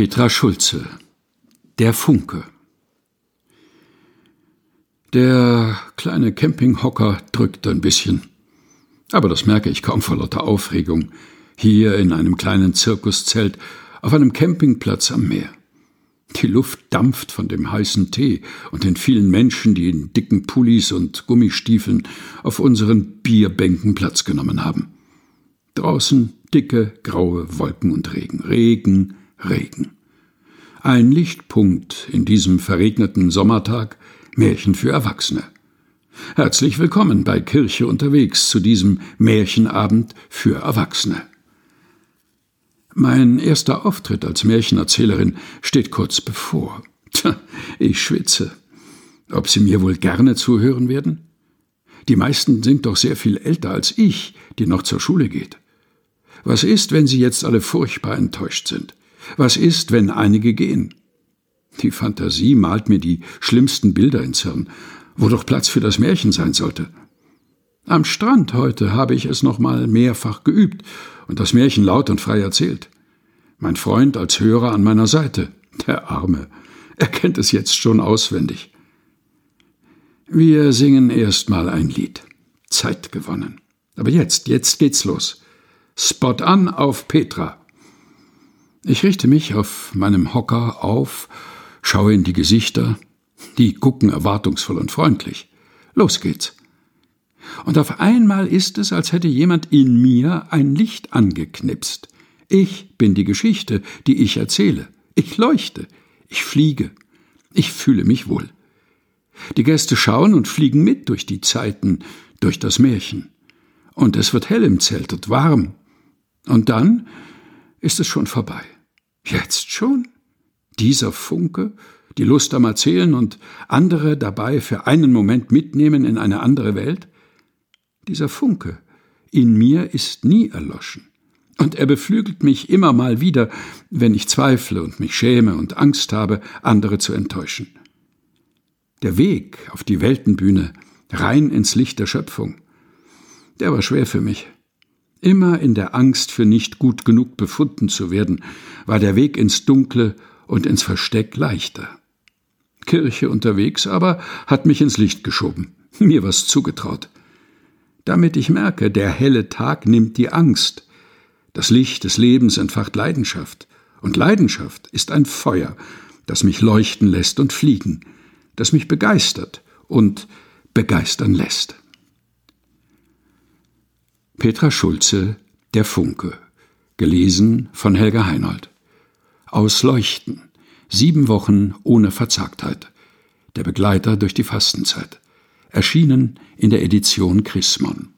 Petra Schulze Der Funke Der kleine Campinghocker drückt ein bisschen. Aber das merke ich kaum vor lauter Aufregung. Hier in einem kleinen Zirkuszelt auf einem Campingplatz am Meer. Die Luft dampft von dem heißen Tee und den vielen Menschen, die in dicken Pullis und Gummistiefeln auf unseren Bierbänken Platz genommen haben. Draußen dicke, graue Wolken und Regen. Regen, Regen. Ein Lichtpunkt in diesem verregneten Sommertag, Märchen für Erwachsene. Herzlich willkommen bei Kirche unterwegs zu diesem Märchenabend für Erwachsene. Mein erster Auftritt als Märchenerzählerin steht kurz bevor. Tja, ich schwitze. Ob Sie mir wohl gerne zuhören werden? Die meisten sind doch sehr viel älter als ich, die noch zur Schule geht. Was ist, wenn Sie jetzt alle furchtbar enttäuscht sind? Was ist, wenn einige gehen? Die Fantasie malt mir die schlimmsten Bilder ins Hirn, wo doch Platz für das Märchen sein sollte. Am Strand heute habe ich es noch mal mehrfach geübt und das Märchen laut und frei erzählt. Mein Freund als Hörer an meiner Seite, der Arme, er kennt es jetzt schon auswendig. Wir singen erst mal ein Lied. Zeit gewonnen. Aber jetzt, jetzt geht's los. Spot an auf Petra. Ich richte mich auf meinem Hocker auf, schaue in die Gesichter, die gucken erwartungsvoll und freundlich. Los geht's. Und auf einmal ist es, als hätte jemand in mir ein Licht angeknipst. Ich bin die Geschichte, die ich erzähle. Ich leuchte, ich fliege, ich fühle mich wohl. Die Gäste schauen und fliegen mit durch die Zeiten, durch das Märchen. Und es wird hell im Zelt und warm. Und dann ist es schon vorbei. Jetzt schon? Dieser Funke, die Lust am Erzählen und andere dabei für einen Moment mitnehmen in eine andere Welt? Dieser Funke in mir ist nie erloschen. Und er beflügelt mich immer mal wieder, wenn ich zweifle und mich schäme und Angst habe, andere zu enttäuschen. Der Weg auf die Weltenbühne, rein ins Licht der Schöpfung, der war schwer für mich. Immer in der Angst, für nicht gut genug befunden zu werden, war der Weg ins Dunkle und ins Versteck leichter. Kirche unterwegs aber hat mich ins Licht geschoben, mir was zugetraut. Damit ich merke, der helle Tag nimmt die Angst. Das Licht des Lebens entfacht Leidenschaft, und Leidenschaft ist ein Feuer, das mich leuchten lässt und fliegen, das mich begeistert und begeistern lässt. Petra Schulze Der Funke. Gelesen von Helga Heinold. Aus Leuchten. Sieben Wochen ohne Verzagtheit. Der Begleiter durch die Fastenzeit. Erschienen in der Edition Chrismon.